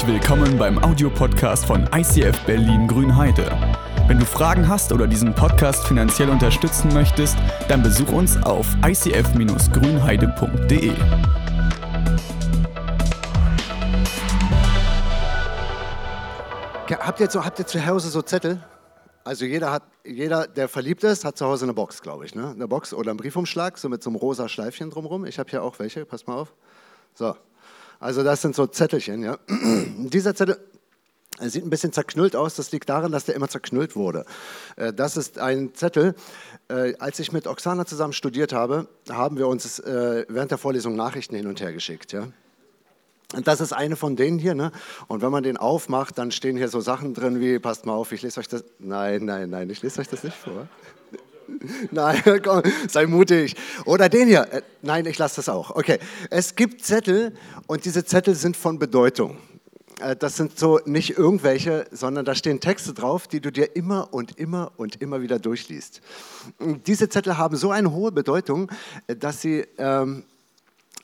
Herzlich willkommen beim Audiopodcast von ICF Berlin Grünheide. Wenn du Fragen hast oder diesen Podcast finanziell unterstützen möchtest, dann besuch uns auf icf-grünheide.de. Habt ihr, so, habt ihr zu Hause so Zettel? Also jeder, hat, jeder, der verliebt ist, hat zu Hause eine Box, glaube ich. Ne? Eine Box oder einen Briefumschlag, so mit so einem rosa Schleifchen drumherum. Ich habe hier auch welche, pass mal auf. So, also das sind so Zettelchen. Ja? Dieser Zettel sieht ein bisschen zerknüllt aus. Das liegt daran, dass der immer zerknüllt wurde. Äh, das ist ein Zettel. Äh, als ich mit Oksana zusammen studiert habe, haben wir uns äh, während der Vorlesung Nachrichten hin und her geschickt. Ja? Und das ist eine von denen hier. Ne? Und wenn man den aufmacht, dann stehen hier so Sachen drin wie, passt mal auf, ich lese euch das. Nein, nein, nein, ich lese euch das nicht vor. Nein, komm, sei mutig. Oder den hier. Äh, nein, ich lasse das auch. Okay. Es gibt Zettel und diese Zettel sind von Bedeutung. Äh, das sind so nicht irgendwelche, sondern da stehen Texte drauf, die du dir immer und immer und immer wieder durchliest. Diese Zettel haben so eine hohe Bedeutung, äh, dass sie ähm,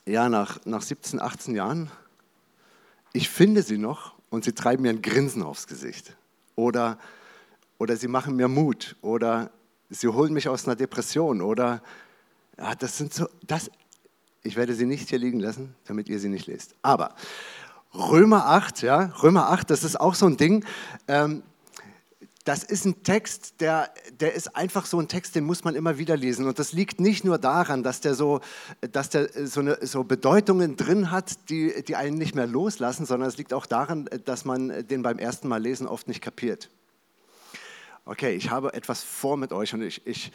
ja, nach, nach 17, 18 Jahren, ich finde sie noch und sie treiben mir ein Grinsen aufs Gesicht. Oder, oder sie machen mir Mut. Oder sie holen mich aus einer Depression oder ja, das sind so, das, ich werde sie nicht hier liegen lassen, damit ihr sie nicht lest. Aber Römer 8, ja, Römer 8, das ist auch so ein Ding. Ähm, das ist ein Text, der, der ist einfach so ein Text, den muss man immer wieder lesen. Und das liegt nicht nur daran, dass der so, dass der so, eine, so Bedeutungen drin hat, die, die einen nicht mehr loslassen, sondern es liegt auch daran, dass man den beim ersten Mal lesen oft nicht kapiert okay, ich habe etwas vor mit euch und ich, ich,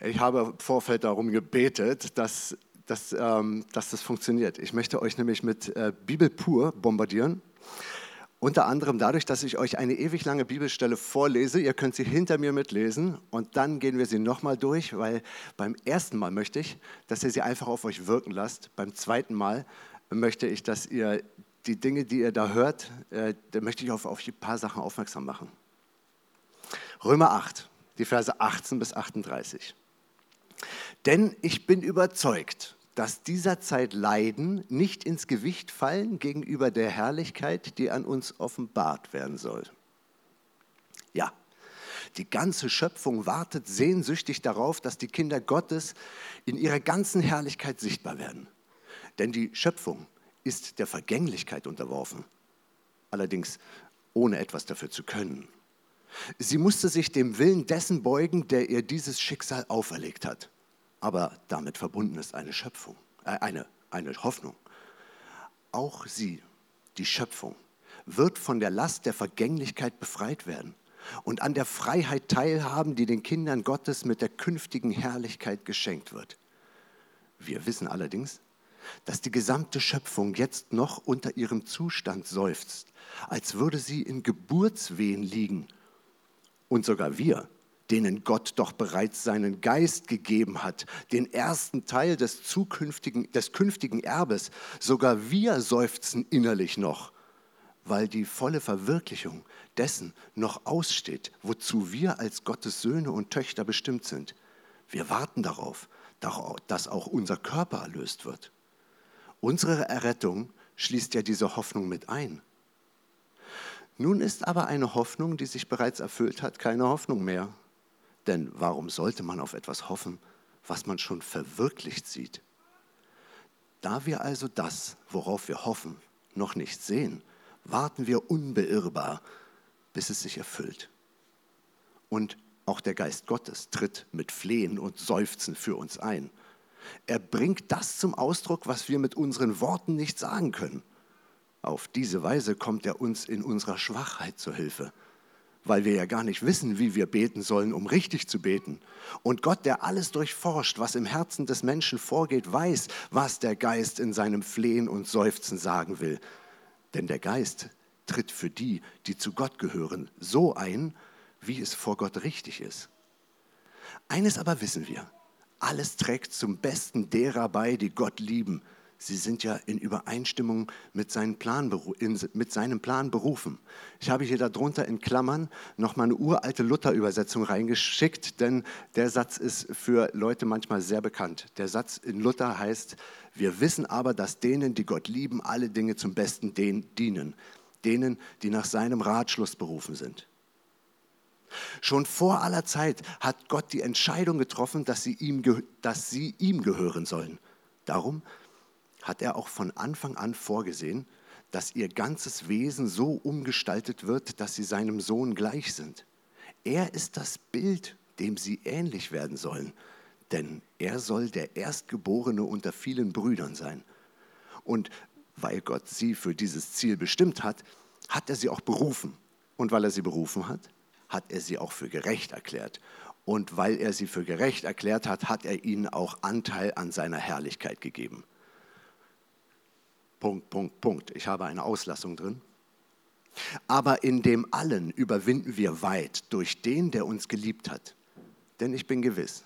ich habe im Vorfeld darum gebetet, dass, dass, ähm, dass das funktioniert. Ich möchte euch nämlich mit äh, Bibel pur bombardieren. Unter anderem dadurch, dass ich euch eine ewig lange Bibelstelle vorlese. Ihr könnt sie hinter mir mitlesen und dann gehen wir sie nochmal durch, weil beim ersten Mal möchte ich, dass ihr sie einfach auf euch wirken lasst. Beim zweiten Mal möchte ich, dass ihr die Dinge, die ihr da hört, äh, da möchte ich auf, auf ein paar Sachen aufmerksam machen. Römer 8, die Verse 18 bis 38. Denn ich bin überzeugt, dass dieser Zeit Leiden nicht ins Gewicht fallen gegenüber der Herrlichkeit, die an uns offenbart werden soll. Ja, die ganze Schöpfung wartet sehnsüchtig darauf, dass die Kinder Gottes in ihrer ganzen Herrlichkeit sichtbar werden. Denn die Schöpfung ist der Vergänglichkeit unterworfen, allerdings ohne etwas dafür zu können. Sie musste sich dem Willen dessen beugen, der ihr dieses Schicksal auferlegt hat. Aber damit verbunden ist eine Schöpfung, äh, eine, eine Hoffnung. Auch sie, die Schöpfung, wird von der Last der Vergänglichkeit befreit werden und an der Freiheit teilhaben, die den Kindern Gottes mit der künftigen Herrlichkeit geschenkt wird. Wir wissen allerdings, dass die gesamte Schöpfung jetzt noch unter ihrem Zustand seufzt, als würde sie in Geburtswehen liegen und sogar wir, denen Gott doch bereits seinen Geist gegeben hat, den ersten Teil des zukünftigen, des künftigen Erbes, sogar wir seufzen innerlich noch, weil die volle Verwirklichung dessen noch aussteht, wozu wir als Gottes Söhne und Töchter bestimmt sind. Wir warten darauf, dass auch unser Körper erlöst wird. Unsere Errettung schließt ja diese Hoffnung mit ein. Nun ist aber eine Hoffnung, die sich bereits erfüllt hat, keine Hoffnung mehr. Denn warum sollte man auf etwas hoffen, was man schon verwirklicht sieht? Da wir also das, worauf wir hoffen, noch nicht sehen, warten wir unbeirrbar, bis es sich erfüllt. Und auch der Geist Gottes tritt mit Flehen und Seufzen für uns ein. Er bringt das zum Ausdruck, was wir mit unseren Worten nicht sagen können. Auf diese Weise kommt er uns in unserer Schwachheit zur Hilfe, weil wir ja gar nicht wissen, wie wir beten sollen, um richtig zu beten. Und Gott, der alles durchforscht, was im Herzen des Menschen vorgeht, weiß, was der Geist in seinem Flehen und Seufzen sagen will. Denn der Geist tritt für die, die zu Gott gehören, so ein, wie es vor Gott richtig ist. Eines aber wissen wir, alles trägt zum Besten derer bei, die Gott lieben, Sie sind ja in Übereinstimmung mit, seinem Plan, mit seinem Plan berufen. Ich habe hier darunter in Klammern nochmal eine uralte Luther-Übersetzung reingeschickt, denn der Satz ist für Leute manchmal sehr bekannt. Der Satz in Luther heißt, wir wissen aber, dass denen, die Gott lieben, alle Dinge zum Besten dienen. denen, die nach seinem Ratschluss berufen sind. Schon vor aller Zeit hat Gott die Entscheidung getroffen, dass sie ihm, dass sie ihm gehören sollen. Darum hat er auch von Anfang an vorgesehen, dass ihr ganzes Wesen so umgestaltet wird, dass sie seinem Sohn gleich sind. Er ist das Bild, dem sie ähnlich werden sollen, denn er soll der Erstgeborene unter vielen Brüdern sein. Und weil Gott sie für dieses Ziel bestimmt hat, hat er sie auch berufen. Und weil er sie berufen hat, hat er sie auch für gerecht erklärt. Und weil er sie für gerecht erklärt hat, hat er ihnen auch Anteil an seiner Herrlichkeit gegeben. Punkt, Punkt, Punkt. Ich habe eine Auslassung drin. Aber in dem allen überwinden wir weit durch den, der uns geliebt hat. Denn ich bin gewiss,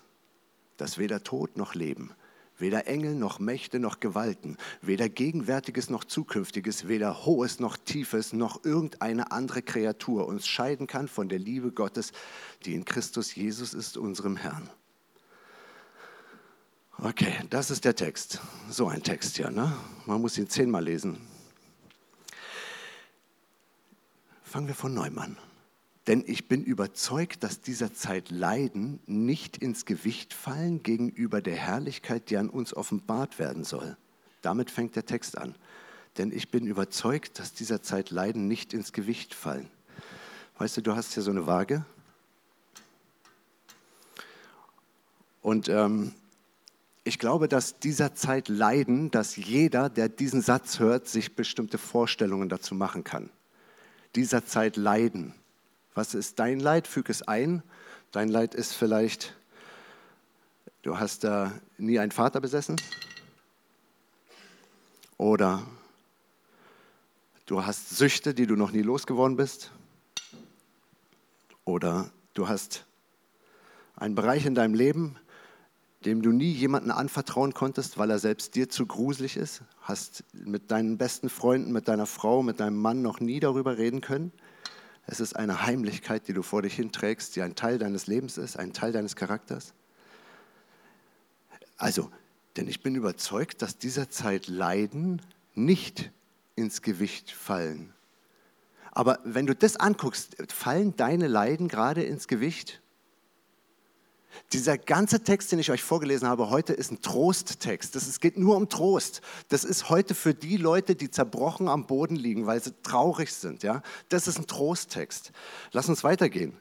dass weder Tod noch Leben, weder Engel noch Mächte noch Gewalten, weder Gegenwärtiges noch Zukünftiges, weder Hohes noch Tiefes noch irgendeine andere Kreatur uns scheiden kann von der Liebe Gottes, die in Christus Jesus ist, unserem Herrn. Okay, das ist der Text. So ein Text hier, ne? Man muss ihn zehnmal lesen. Fangen wir von neuem an. Denn ich bin überzeugt, dass dieser Zeit Leiden nicht ins Gewicht fallen gegenüber der Herrlichkeit, die an uns offenbart werden soll. Damit fängt der Text an. Denn ich bin überzeugt, dass dieser Zeit Leiden nicht ins Gewicht fallen. Weißt du, du hast hier so eine Waage. Und ähm, ich glaube, dass dieser Zeit Leiden, dass jeder, der diesen Satz hört, sich bestimmte Vorstellungen dazu machen kann. Dieser Zeit Leiden. Was ist dein Leid? Füg es ein. Dein Leid ist vielleicht, du hast da nie einen Vater besessen. Oder du hast Süchte, die du noch nie losgeworden bist. Oder du hast einen Bereich in deinem Leben, dem du nie jemanden anvertrauen konntest, weil er selbst dir zu gruselig ist, hast mit deinen besten Freunden, mit deiner Frau, mit deinem Mann noch nie darüber reden können. Es ist eine Heimlichkeit, die du vor dich hinträgst, die ein Teil deines Lebens ist, ein Teil deines Charakters. Also, denn ich bin überzeugt, dass dieser Zeit Leiden nicht ins Gewicht fallen. Aber wenn du das anguckst, fallen deine Leiden gerade ins Gewicht? Dieser ganze Text, den ich euch vorgelesen habe heute, ist ein Trosttext. es geht nur um Trost. Das ist heute für die Leute, die zerbrochen am Boden liegen, weil sie traurig sind. Ja? Das ist ein Trosttext. Lass uns weitergehen.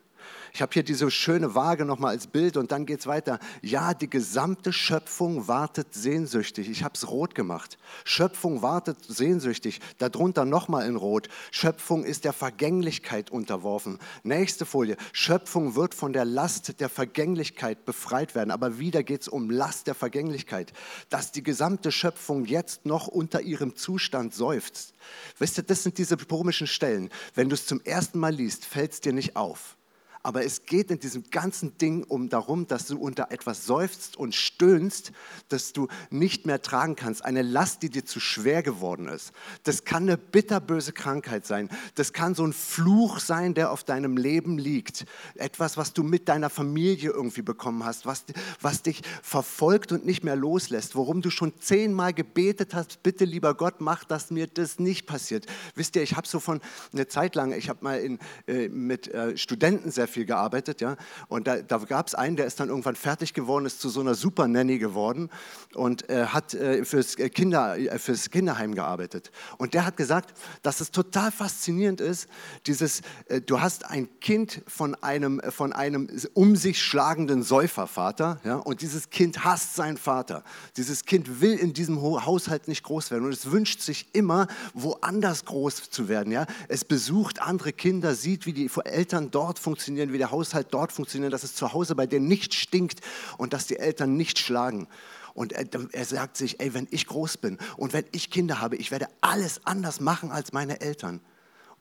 Ich habe hier diese schöne Waage nochmal als Bild und dann geht es weiter. Ja, die gesamte Schöpfung wartet sehnsüchtig. Ich habe es rot gemacht. Schöpfung wartet sehnsüchtig. Darunter nochmal in rot. Schöpfung ist der Vergänglichkeit unterworfen. Nächste Folie. Schöpfung wird von der Last der Vergänglichkeit befreit werden. Aber wieder geht es um Last der Vergänglichkeit. Dass die gesamte Schöpfung jetzt noch unter ihrem Zustand seufzt. Wisst ihr, das sind diese komischen Stellen. Wenn du es zum ersten Mal liest, fällt es dir nicht auf. Aber es geht in diesem ganzen Ding um darum, dass du unter etwas seufzt und stöhnst, das du nicht mehr tragen kannst. Eine Last, die dir zu schwer geworden ist. Das kann eine bitterböse Krankheit sein. Das kann so ein Fluch sein, der auf deinem Leben liegt. Etwas, was du mit deiner Familie irgendwie bekommen hast, was, was dich verfolgt und nicht mehr loslässt. Worum du schon zehnmal gebetet hast, bitte lieber Gott, mach, dass mir das nicht passiert. Wisst ihr, ich habe so von eine Zeit lang, ich habe mal in, äh, mit äh, Studenten sehr viel gearbeitet, ja. Und da, da gab es einen, der ist dann irgendwann fertig geworden, ist zu so einer Super Nanny geworden und äh, hat äh, fürs, Kinder, äh, fürs Kinderheim gearbeitet. Und der hat gesagt, dass es total faszinierend ist, dieses, äh, du hast ein Kind von einem, von einem um sich schlagenden Säufervater, ja, und dieses Kind hasst seinen Vater. Dieses Kind will in diesem Haushalt nicht groß werden und es wünscht sich immer, woanders groß zu werden. Ja. Es besucht andere Kinder, sieht, wie die Eltern dort funktionieren funktionieren, wie der Haushalt dort funktioniert, dass es zu Hause bei dir nicht stinkt und dass die Eltern nicht schlagen. Und er, er, sagt sich, ey, wenn ich groß bin und wenn ich Kinder habe, ich werde alles anders machen als meine Eltern.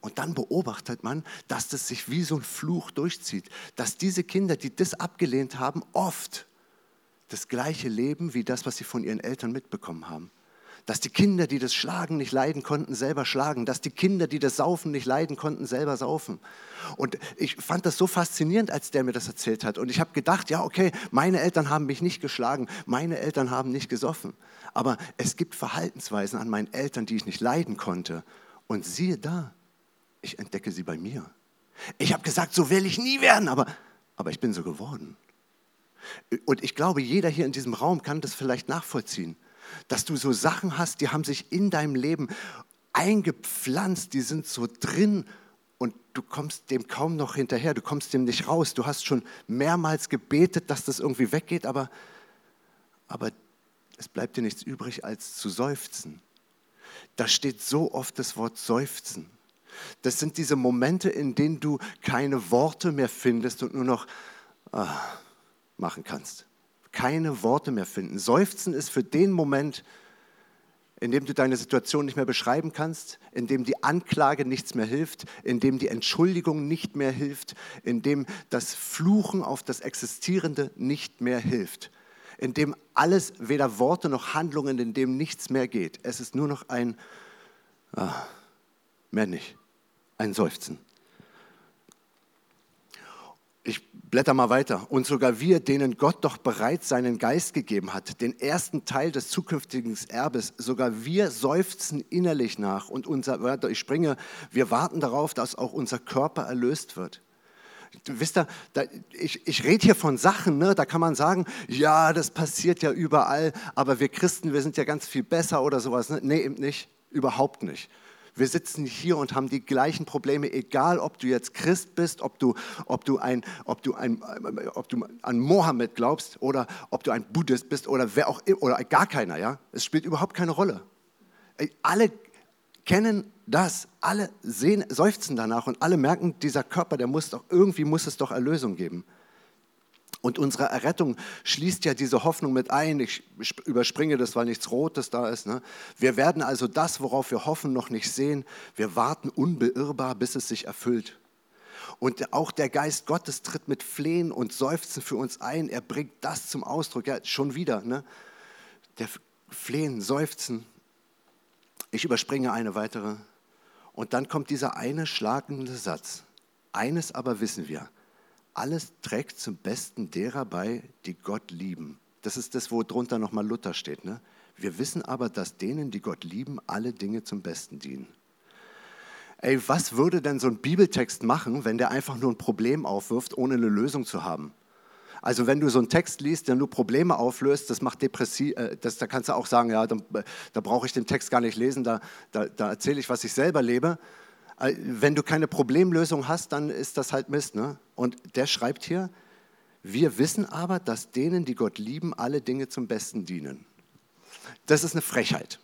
Und dann beobachtet man, dass das sich wie so ein Fluch durchzieht, dass diese Kinder, die das abgelehnt haben, oft das gleiche leben wie das, was sie von ihren Eltern mitbekommen haben dass die Kinder, die das Schlagen nicht leiden konnten, selber schlagen, dass die Kinder, die das Saufen nicht leiden konnten, selber saufen. Und ich fand das so faszinierend, als der mir das erzählt hat. Und ich habe gedacht, ja, okay, meine Eltern haben mich nicht geschlagen, meine Eltern haben nicht gesoffen. Aber es gibt Verhaltensweisen an meinen Eltern, die ich nicht leiden konnte. Und siehe da, ich entdecke sie bei mir. Ich habe gesagt, so will ich nie werden, aber, aber ich bin so geworden. Und ich glaube, jeder hier in diesem Raum kann das vielleicht nachvollziehen, dass du so Sachen hast, die haben sich in deinem Leben eingepflanzt, die sind so drin und du kommst dem kaum noch hinterher, du kommst dem nicht raus. Du hast schon mehrmals gebetet, dass das irgendwie weggeht, aber, aber es bleibt dir nichts übrig, als zu seufzen. Da steht so oft das Wort seufzen. Das sind diese Momente, in denen du keine Worte mehr findest und nur noch ah, machen kannst. Keine Worte mehr finden. Seufzen ist für den Moment, in dem du deine Situation nicht mehr beschreiben kannst, in dem die Anklage nichts mehr hilft, in dem die Entschuldigung nicht mehr hilft, in dem das Fluchen auf das Existierende nicht mehr hilft, in dem alles, weder Worte noch Handlungen, in dem nichts mehr geht. Es ist nur noch ein, ah, mehr nicht, ein Seufzen. Ich blätter mal weiter. Und sogar wir, denen Gott doch bereits seinen Geist gegeben hat, den ersten Teil des zukünftigen Erbes, sogar wir seufzen innerlich nach. Und unser, ich springe, wir warten darauf, dass auch unser Körper erlöst wird. Wisst ihr, da, ich, ich rede hier von Sachen, ne, da kann man sagen, ja, das passiert ja überall, aber wir Christen, wir sind ja ganz viel besser oder sowas. Ne? Nee, eben nicht, überhaupt nicht. Wir sitzen hier und haben die gleichen Probleme, egal ob du jetzt Christ bist, ob du, ob du, ein, ob du, ein, ob du an Mohammed glaubst oder ob du ein Buddhist bist oder wer auch oder gar keiner. Ja? Es spielt überhaupt keine Rolle. Alle kennen das, alle sehen, seufzen danach und alle merken, dieser Körper, der muss doch, irgendwie muss es doch Erlösung geben. Und unsere Errettung schließt ja diese Hoffnung mit ein. Ich überspringe das, weil nichts Rotes da ist. Ne? Wir werden also das, worauf wir hoffen, noch nicht sehen. Wir warten unbeirrbar, bis es sich erfüllt. Und auch der Geist Gottes tritt mit Flehen und Seufzen für uns ein. Er bringt das zum Ausdruck. Ja, schon wieder. Ne? Der Flehen, Seufzen. Ich überspringe eine weitere. Und dann kommt dieser eine schlagende Satz. Eines aber wissen wir alles trägt zum Besten derer bei, die Gott lieben. Das ist das, wo drunter nochmal Luther steht. Ne? Wir wissen aber, dass denen, die Gott lieben, alle Dinge zum Besten dienen. Ey, was würde denn so ein Bibeltext machen, wenn der einfach nur ein Problem aufwirft, ohne eine Lösung zu haben? Also wenn du so einen Text liest, der nur Probleme auflöst, das macht depressiv, äh, das, da kannst du auch sagen, ja, da, da brauche ich den Text gar nicht lesen, da, da, da erzähle ich, was ich selber lebe. Wenn du keine Problemlösung hast, dann ist das halt Mist. Ne? Und der schreibt hier, wir wissen aber, dass denen, die Gott lieben, alle Dinge zum Besten dienen. Das ist eine Frechheit.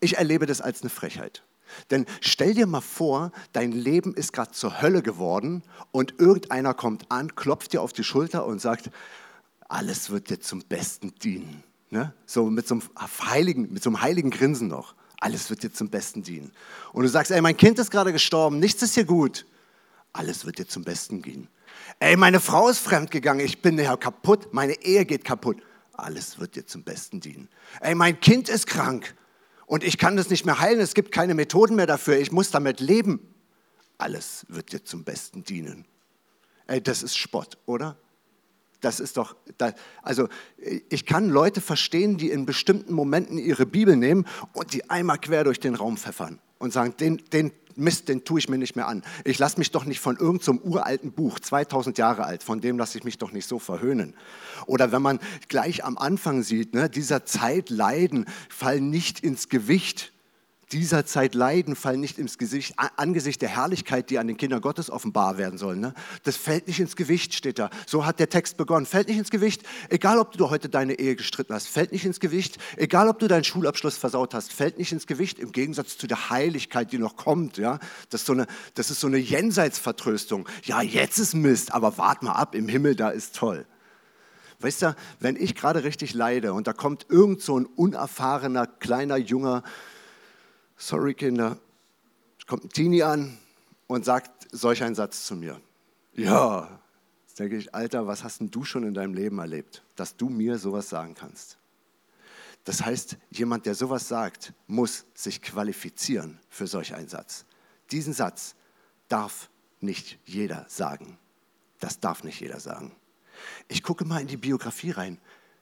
Ich erlebe das als eine Frechheit. Denn stell dir mal vor, dein Leben ist gerade zur Hölle geworden und irgendeiner kommt an, klopft dir auf die Schulter und sagt, alles wird dir zum Besten dienen. Ne? So mit so, einem heiligen, mit so einem heiligen Grinsen noch alles wird dir zum Besten dienen. Und du sagst, ey, mein Kind ist gerade gestorben, nichts ist hier gut. Alles wird dir zum Besten gehen. Ey, meine Frau ist fremdgegangen, ich bin ja kaputt, meine Ehe geht kaputt. Alles wird dir zum Besten dienen. Ey, mein Kind ist krank und ich kann das nicht mehr heilen, es gibt keine Methoden mehr dafür, ich muss damit leben. Alles wird dir zum Besten dienen. Ey, das ist Spott, oder? Das ist doch, also ich kann Leute verstehen, die in bestimmten Momenten ihre Bibel nehmen und die einmal quer durch den Raum pfeffern und sagen, den, den Mist, den tue ich mir nicht mehr an. Ich lasse mich doch nicht von irgendeinem so uralten Buch, 2000 Jahre alt, von dem lasse ich mich doch nicht so verhöhnen. Oder wenn man gleich am Anfang sieht, ne, dieser Zeit leiden, fallen nicht ins Gewicht dieser Zeit leiden, fallen nicht ins Gesicht, angesichts der Herrlichkeit, die an den Kindern Gottes offenbar werden soll. Ne? Das fällt nicht ins Gewicht, steht da. So hat der Text begonnen. Fällt nicht ins Gewicht, egal ob du heute deine Ehe gestritten hast, fällt nicht ins Gewicht, egal ob du deinen Schulabschluss versaut hast, fällt nicht ins Gewicht, im Gegensatz zu der Heiligkeit, die noch kommt. Ja? Das, ist so eine, das ist so eine Jenseitsvertröstung. Ja, jetzt ist Mist, aber wart mal ab, im Himmel, da ist toll. Weißt du, wenn ich gerade richtig leide und da kommt irgend so ein unerfahrener, kleiner, junger, sorry Kinder, kommt ein Teenie an und sagt solch einen Satz zu mir. Ja, jetzt denke ich, Alter, was hast denn du schon in deinem Leben erlebt, dass du mir sowas sagen kannst? Das heißt, jemand, der sowas sagt, muss sich qualifizieren für solch einen Satz. Diesen Satz darf nicht jeder sagen. Das darf nicht jeder sagen. Ich gucke mal in die Biografie rein.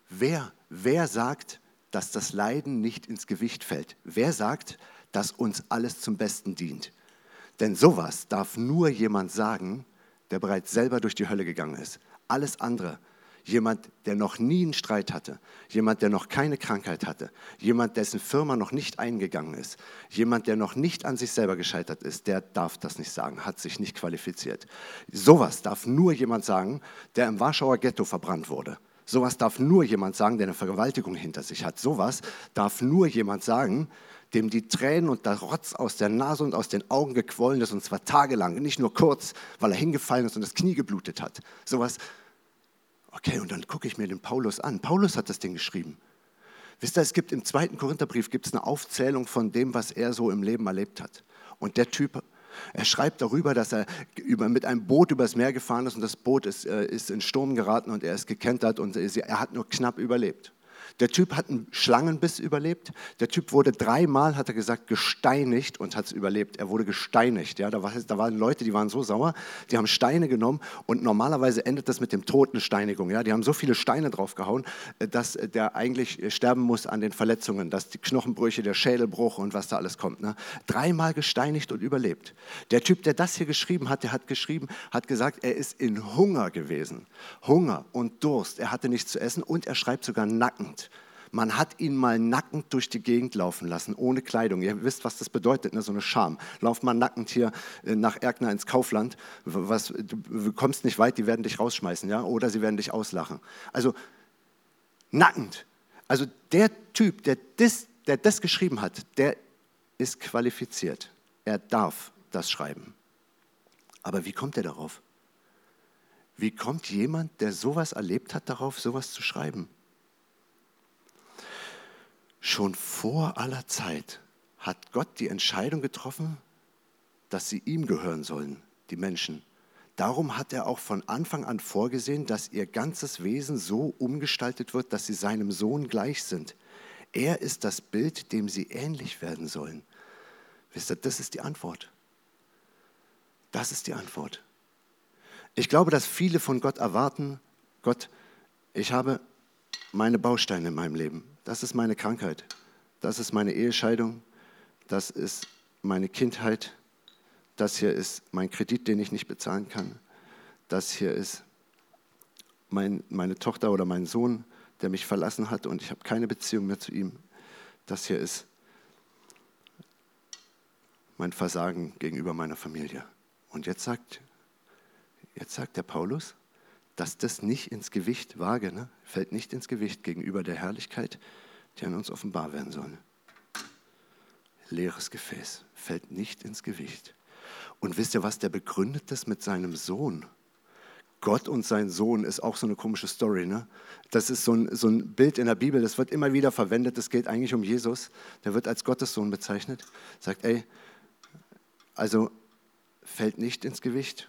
Wer, wer sagt, dass das Leiden nicht ins Gewicht fällt? Wer sagt, dass uns alles zum Besten dient. Denn sowas darf nur jemand sagen, der bereits selber durch die Hölle gegangen ist. Alles andere jemand, der noch nie einen Streit hatte, jemand, der noch keine Krankheit hatte, jemand, dessen Firma noch nicht eingegangen ist, jemand, der noch nicht an sich selber gescheitert ist, der darf das nicht sagen, hat sich nicht qualifiziert. Sowas darf nur jemand sagen, der im Warschauer Ghetto verbrannt wurde. Sowas darf nur jemand sagen, der eine Vergewaltigung hinter sich hat. Sowas darf nur jemand sagen, dem die Tränen und der Rotz aus der Nase und aus den Augen gequollen ist, und zwar tagelang, nicht nur kurz, weil er hingefallen ist und das Knie geblutet hat. Sowas Okay, und dann gucke ich mir den Paulus an. Paulus hat das Ding geschrieben. Wisst ihr, es gibt im zweiten Korintherbrief gibt's eine Aufzählung von dem, was er so im Leben erlebt hat. Und der Typ, er schreibt darüber, dass er über, mit einem Boot übers Meer gefahren ist und das Boot ist, äh, ist in Sturm geraten und er ist gekentert und er hat nur knapp überlebt. Der Typ hat einen Schlangenbiss überlebt. Der Typ wurde dreimal, hat er gesagt, gesteinigt und hat es überlebt. Er wurde gesteinigt. Ja, da, war, da, waren Leute, die waren so sauer, die haben Steine genommen und normalerweise endet das mit dem Tod eine Steinigung. Ja, die haben so viele Steine draufgehauen, äh, dass der eigentlich sterben muss an den Verletzungen, dass die Knochenbrüche, der Schädelbruch und was da alles kommt. Ne? Dreimal gesteinigt und überlebt. Der Typ, der das hier geschrieben hat, der hat geschrieben, hat gesagt, er ist in Hunger gewesen. Hunger und Durst. Er hatte nichts zu essen und er schreibt sogar nackend. Man hat ihn mal nackend durch die Gegend laufen lassen, ohne Kleidung. Ihr wisst, was das bedeutet, ne? so eine Scham. Lauf mal nackend hier äh, nach Erkner ins Kaufland. Was, du kommst nicht weit, die werden dich rausschmeißen, ja? oder sie werden dich auslachen. Also nackend. Also der Typ, der das, der das geschrieben hat, der ist qualifiziert. Er darf das schreiben. Aber wie kommt er darauf? Wie kommt jemand, der sowas erlebt hat, darauf, sowas zu schreiben? Schon vor aller Zeit hat Gott die Entscheidung getroffen, dass sie ihm gehören sollen, die Menschen. Darum hat er auch von Anfang an vorgesehen, dass ihr ganzes Wesen so umgestaltet wird, dass sie seinem Sohn gleich sind. Er ist das Bild, dem sie ähnlich werden sollen. Wisst ihr, das ist die Antwort. Das ist die Antwort. Ich glaube, dass viele von Gott erwarten, Gott, ich habe meine Bausteine in meinem Leben. Das ist meine Krankheit. Das ist meine Ehescheidung. Das ist meine Kindheit. Das hier ist mein Kredit, den ich nicht bezahlen kann. Das hier ist mein, meine Tochter oder mein Sohn, der mich verlassen hat und ich habe keine Beziehung mehr zu ihm. Das hier ist mein Versagen gegenüber meiner Familie. Und jetzt sagt, jetzt sagt der Paulus, dass das nicht ins Gewicht wage, ne? fällt nicht ins Gewicht gegenüber der Herrlichkeit, die an uns offenbar werden soll. Leeres Gefäß fällt nicht ins Gewicht. Und wisst ihr was, der begründet das mit seinem Sohn. Gott und sein Sohn ist auch so eine komische Story. Ne? Das ist so ein, so ein Bild in der Bibel, das wird immer wieder verwendet. Es geht eigentlich um Jesus. Der wird als Gottes Sohn bezeichnet. Sagt, ey, also fällt nicht ins Gewicht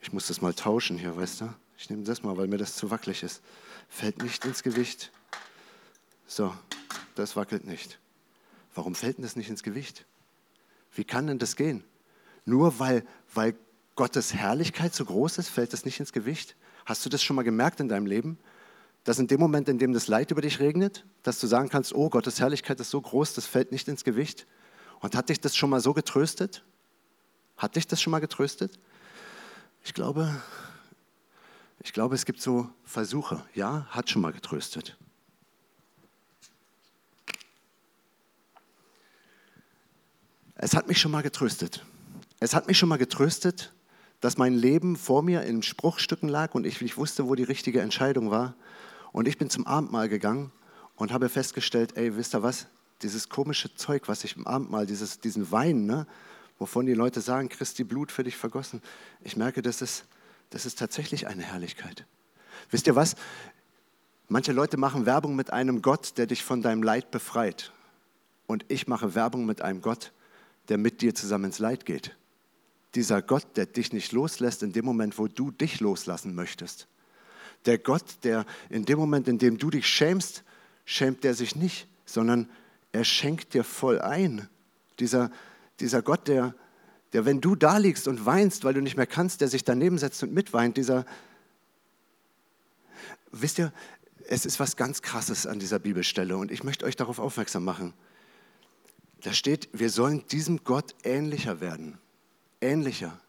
ich muss das mal tauschen hier, weißt du? Ich nehme das mal, weil mir das zu wackelig ist. Fällt nicht ins Gewicht. So, das wackelt nicht. Warum fällt denn das nicht ins Gewicht? Wie kann denn das gehen? Nur weil, weil Gottes Herrlichkeit so groß ist, fällt das nicht ins Gewicht? Hast du das schon mal gemerkt in deinem Leben? Dass in dem Moment, in dem das Leid über dich regnet, dass du sagen kannst, oh, Gottes Herrlichkeit ist so groß, das fällt nicht ins Gewicht? Und hat dich das schon mal so getröstet? Hat dich das schon mal getröstet? Ich glaube, ich glaube, es gibt so Versuche. Ja, hat schon mal getröstet. Es hat mich schon mal getröstet. Es hat mich schon mal getröstet, dass mein Leben vor mir in Spruchstücken lag und ich, ich wusste, wo die richtige Entscheidung war. Und ich bin zum Abendmahl gegangen und habe festgestellt, ey, wisst ihr was? Dieses komische Zeug, was ich im Abendmahl, dieses, diesen Wein, ne, wovon die Leute sagen, Christi Blut für dich vergossen. Ich merke, das ist, das ist tatsächlich eine Herrlichkeit. Wisst ihr was? Manche Leute machen Werbung mit einem Gott, der dich von deinem Leid befreit. Und ich mache Werbung mit einem Gott, der mit dir zusammen ins Leid geht. Dieser Gott, der dich nicht loslässt in dem Moment, wo du dich loslassen möchtest. Der Gott, der in dem Moment, in dem du dich schämst, schämt der sich nicht, sondern er schenkt dir voll ein. Dieser, dieser Gott, der, der, wenn du da liegst und weinst, weil du nicht mehr kannst, der sich daneben setzt und mitweint, dieser, wisst ihr, es ist was ganz Krasses an dieser Bibelstelle und ich möchte euch darauf aufmerksam machen. Da steht, wir sollen diesem Gott ähnlicher werden. ähnlicher.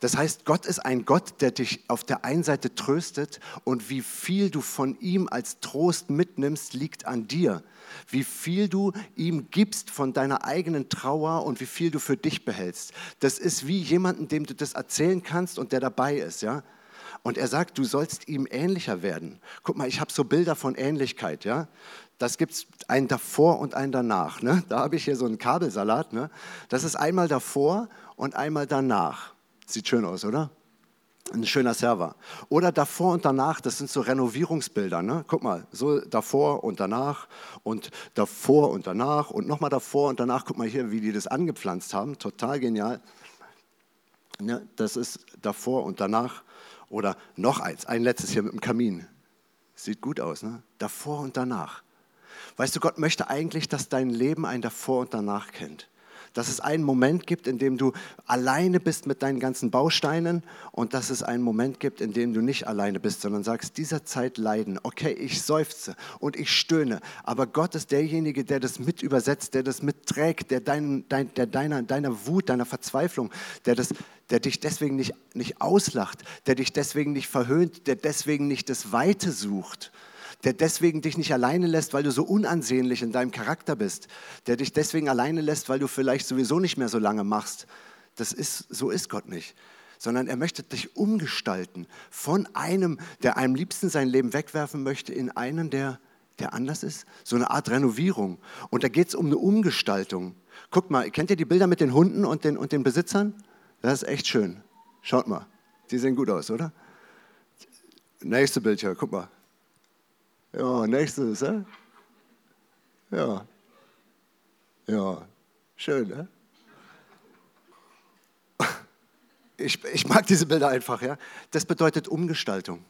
Das heißt, Gott ist ein Gott, der dich auf der einen Seite tröstet und wie viel du von ihm als Trost mitnimmst, liegt an dir. Wie viel du ihm gibst von deiner eigenen Trauer und wie viel du für dich behältst. Das ist wie jemanden, dem du das erzählen kannst und der dabei ist, ja. Und er sagt, du sollst ihm ähnlicher werden. Guck mal, ich habe so Bilder von Ähnlichkeit, ja. Das gibt es einen davor und einen danach. Ne? Da habe ich hier so einen Kabelsalat. Ne? Das ist einmal davor und einmal danach. Sieht schön aus, oder? Ein schöner Server. Oder davor und danach, das sind so Renovierungsbilder. Ne? Guck mal, so davor und danach und davor und danach und nochmal davor und danach. Guck mal hier, wie die das angepflanzt haben. Total genial. Ne? Das ist davor und danach. Oder noch eins, ein letztes hier mit dem Kamin. Sieht gut aus, ne? Davor und danach. Weißt du, Gott möchte eigentlich, dass dein Leben ein Davor und Danach kennt dass es einen Moment gibt, in dem du alleine bist mit deinen ganzen Bausteinen und dass es einen Moment gibt, in dem du nicht alleine bist, sondern sagst, dieser Zeit leiden. Okay, ich seufze und ich stöhne, aber Gott ist derjenige, der das mit übersetzt, der das mitträgt, der, dein, dein, der deiner, deiner Wut, deiner Verzweiflung, der, das, der dich deswegen nicht, nicht auslacht, der dich deswegen nicht verhöhnt, der deswegen nicht das Weite sucht, der deswegen dich nicht alleine lässt, weil du so unansehnlich in deinem Charakter bist, der dich deswegen alleine lässt, weil du vielleicht sowieso nicht mehr so lange machst. Das ist, so ist Gott nicht. Sondern er möchte dich umgestalten von einem, der einem liebsten sein Leben wegwerfen möchte, in einen, der, der anders ist. So eine Art Renovierung. Und da geht es um eine Umgestaltung. Guckt mal, kennt ihr die Bilder mit den Hunden und den, und den Besitzern? Das ist echt schön. Schaut mal, die sehen gut aus, oder? Nächste Bild hier, guck mal. Ja, nächstes, äh? Ja. Ja, schön, ne? Ich, ich mag diese Bilder einfach, ja. Das bedeutet Umgestaltung.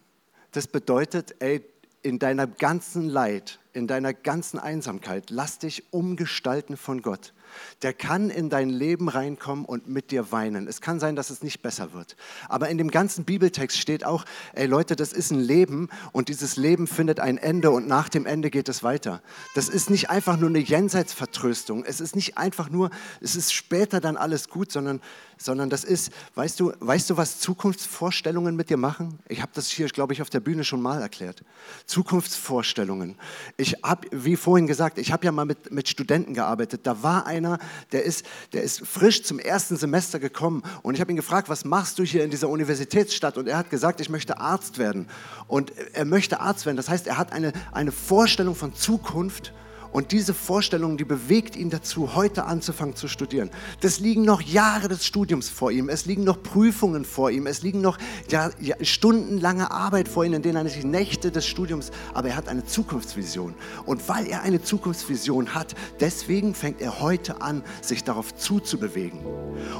Das bedeutet, ey, in deiner ganzen Leid, in deiner ganzen Einsamkeit, lass dich umgestalten von Gott der kann in dein Leben reinkommen und mit dir weinen. Es kann sein, dass es nicht besser wird. Aber in dem ganzen Bibeltext steht auch, ey Leute, das ist ein Leben und dieses Leben findet ein Ende und nach dem Ende geht es weiter. Das ist nicht einfach nur eine Jenseitsvertröstung. Es ist nicht einfach nur, es ist später dann alles gut, sondern, sondern das ist, weißt du, weißt du, was Zukunftsvorstellungen mit dir machen? Ich habe das hier, glaube ich, auf der Bühne schon mal erklärt. Zukunftsvorstellungen. Ich habe, wie vorhin gesagt, ich habe ja mal mit, mit Studenten gearbeitet. Da war ein einer, der ist, der ist frisch zum ersten Semester gekommen und ich habe ihn gefragt, was machst du hier in dieser Universitätsstadt? Und er hat gesagt, ich möchte Arzt werden. Und er möchte Arzt werden. Das heißt, er hat eine, eine Vorstellung von Zukunft und diese Vorstellung, die bewegt ihn dazu, heute anzufangen zu studieren. Das liegen noch Jahre des Studiums vor ihm, es liegen noch Prüfungen vor ihm, es liegen noch ja, ja, stundenlange Arbeit vor ihm, in denen er sich Nächte des Studiums, aber er hat eine Zukunftsvision. Und weil er eine Zukunftsvision hat, deswegen fängt er heute an, sich darauf zuzubewegen.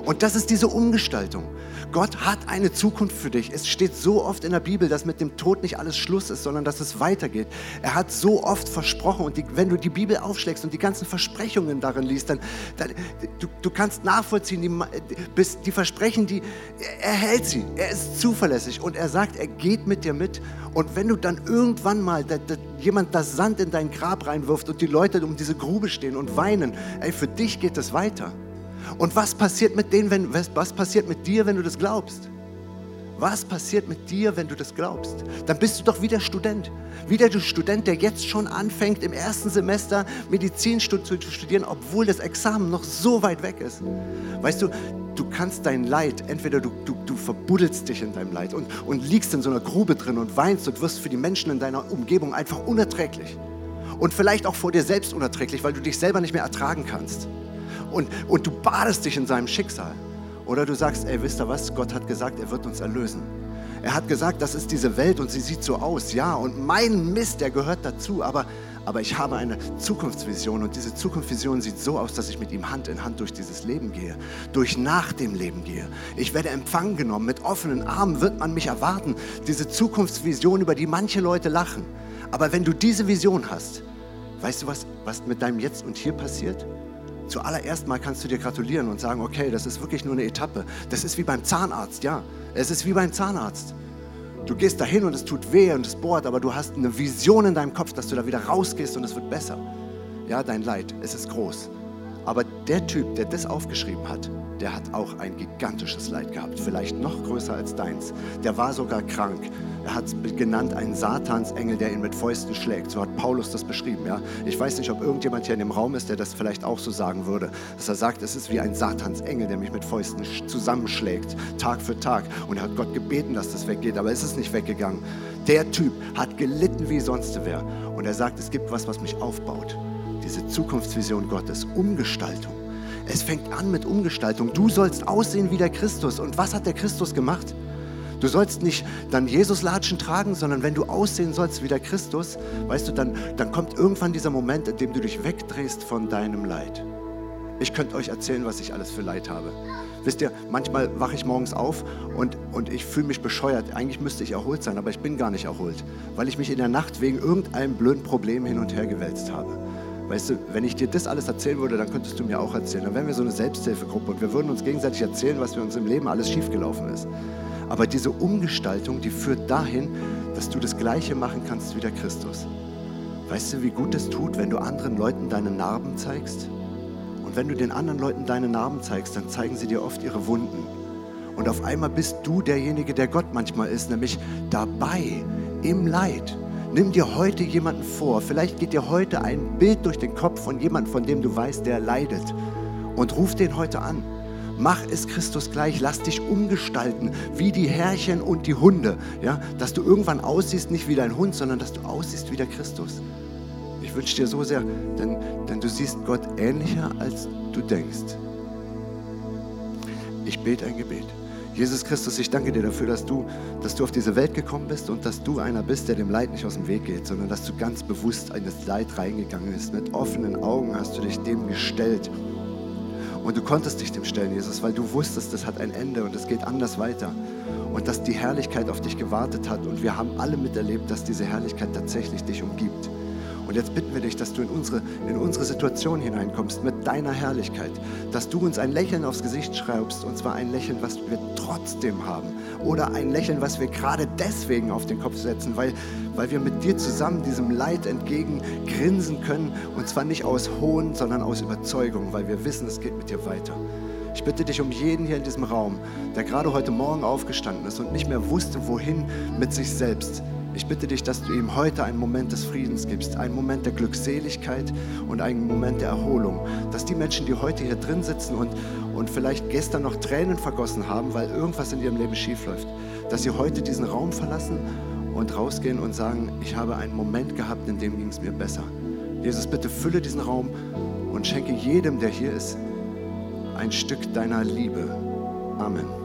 Und das ist diese Umgestaltung. Gott hat eine Zukunft für dich. Es steht so oft in der Bibel, dass mit dem Tod nicht alles Schluss ist, sondern dass es weitergeht. Er hat so oft versprochen und die, wenn du die Bibel Bibel aufschlägst und die ganzen Versprechungen darin liest, dann, dann du, du kannst nachvollziehen, die, bis die Versprechen, die er hält sie. Er ist zuverlässig und er sagt, er geht mit dir mit. Und wenn du dann irgendwann mal da, da, jemand das Sand in dein Grab reinwirft und die Leute um diese Grube stehen und weinen, ey, für dich geht es weiter. Und was passiert mit denen, wenn, was, was passiert mit dir, wenn du das glaubst? Was passiert mit dir, wenn du das glaubst? Dann bist du doch wieder Student. Wieder der Student, der jetzt schon anfängt, im ersten Semester Medizin zu studieren, obwohl das Examen noch so weit weg ist. Weißt du, du kannst dein Leid, entweder du, du, du verbuddelst dich in deinem Leid und, und liegst in so einer Grube drin und weinst und wirst für die Menschen in deiner Umgebung einfach unerträglich. Und vielleicht auch vor dir selbst unerträglich, weil du dich selber nicht mehr ertragen kannst. Und, und du badest dich in seinem Schicksal. Oder du sagst, ey, wisst ihr was? Gott hat gesagt, er wird uns erlösen. Er hat gesagt, das ist diese Welt und sie sieht so aus, ja. Und mein Mist, der gehört dazu. Aber, aber ich habe eine Zukunftsvision und diese Zukunftsvision sieht so aus, dass ich mit ihm Hand in Hand durch dieses Leben gehe, durch nach dem Leben gehe. Ich werde empfangen genommen, mit offenen Armen wird man mich erwarten. Diese Zukunftsvision, über die manche Leute lachen. Aber wenn du diese Vision hast, weißt du was, was mit deinem Jetzt und Hier passiert? Zuallererst mal kannst du dir gratulieren und sagen, okay, das ist wirklich nur eine Etappe. Das ist wie beim Zahnarzt, ja. Es ist wie beim Zahnarzt. Du gehst dahin und es tut weh und es bohrt, aber du hast eine Vision in deinem Kopf, dass du da wieder rausgehst und es wird besser. Ja, dein Leid, es ist groß. Aber der Typ, der das aufgeschrieben hat, der hat auch ein gigantisches Leid gehabt, vielleicht noch größer als deins. Der war sogar krank. Er hat genannt, einen Satansengel, der ihn mit Fäusten schlägt. So hat Paulus das beschrieben. Ja? Ich weiß nicht, ob irgendjemand hier in dem Raum ist, der das vielleicht auch so sagen würde. Dass er sagt, es ist wie ein Satansengel, der mich mit Fäusten zusammenschlägt, Tag für Tag. Und er hat Gott gebeten, dass das weggeht, aber es ist nicht weggegangen. Der Typ hat gelitten wie sonst wer. Und er sagt, es gibt was, was mich aufbaut. Diese Zukunftsvision Gottes, Umgestaltung. Es fängt an mit Umgestaltung. Du sollst aussehen wie der Christus. Und was hat der Christus gemacht? Du sollst nicht dann Jesus-Latschen tragen, sondern wenn du aussehen sollst wie der Christus, weißt du, dann, dann kommt irgendwann dieser Moment, in dem du dich wegdrehst von deinem Leid. Ich könnte euch erzählen, was ich alles für Leid habe. Wisst ihr, manchmal wache ich morgens auf und, und ich fühle mich bescheuert. Eigentlich müsste ich erholt sein, aber ich bin gar nicht erholt, weil ich mich in der Nacht wegen irgendeinem blöden Problem hin und her gewälzt habe. Weißt du, wenn ich dir das alles erzählen würde, dann könntest du mir auch erzählen. Dann wären wir so eine Selbsthilfegruppe und wir würden uns gegenseitig erzählen, was für uns im Leben alles schiefgelaufen ist. Aber diese Umgestaltung, die führt dahin, dass du das Gleiche machen kannst wie der Christus. Weißt du, wie gut es tut, wenn du anderen Leuten deine Narben zeigst? Und wenn du den anderen Leuten deine Narben zeigst, dann zeigen sie dir oft ihre Wunden. Und auf einmal bist du derjenige, der Gott manchmal ist, nämlich dabei, im Leid. Nimm dir heute jemanden vor. Vielleicht geht dir heute ein Bild durch den Kopf von jemandem, von dem du weißt, der leidet. Und ruf den heute an. Mach es Christus gleich. Lass dich umgestalten wie die Herrchen und die Hunde. Ja? Dass du irgendwann aussiehst, nicht wie dein Hund, sondern dass du aussiehst wie der Christus. Ich wünsche dir so sehr, denn, denn du siehst Gott ähnlicher, als du denkst. Ich bete ein Gebet. Jesus Christus, ich danke dir dafür, dass du, dass du auf diese Welt gekommen bist und dass du einer bist, der dem Leid nicht aus dem Weg geht, sondern dass du ganz bewusst in das Leid reingegangen bist. Mit offenen Augen hast du dich dem gestellt. Und du konntest dich dem stellen, Jesus, weil du wusstest, das hat ein Ende und es geht anders weiter. Und dass die Herrlichkeit auf dich gewartet hat. Und wir haben alle miterlebt, dass diese Herrlichkeit tatsächlich dich umgibt. Und jetzt bitten wir dich, dass du in unsere, in unsere Situation hineinkommst mit deiner Herrlichkeit, dass du uns ein Lächeln aufs Gesicht schreibst, und zwar ein Lächeln, was wir trotzdem haben. Oder ein Lächeln, was wir gerade deswegen auf den Kopf setzen, weil, weil wir mit dir zusammen diesem Leid entgegen grinsen können. Und zwar nicht aus Hohn, sondern aus Überzeugung, weil wir wissen, es geht mit dir weiter. Ich bitte dich um jeden hier in diesem Raum, der gerade heute Morgen aufgestanden ist und nicht mehr wusste, wohin mit sich selbst ich bitte dich, dass du ihm heute einen Moment des Friedens gibst, einen Moment der Glückseligkeit und einen Moment der Erholung. Dass die Menschen, die heute hier drin sitzen und, und vielleicht gestern noch Tränen vergossen haben, weil irgendwas in ihrem Leben schiefläuft, dass sie heute diesen Raum verlassen und rausgehen und sagen, ich habe einen Moment gehabt, in dem ging es mir besser. Jesus, bitte fülle diesen Raum und schenke jedem, der hier ist, ein Stück deiner Liebe. Amen.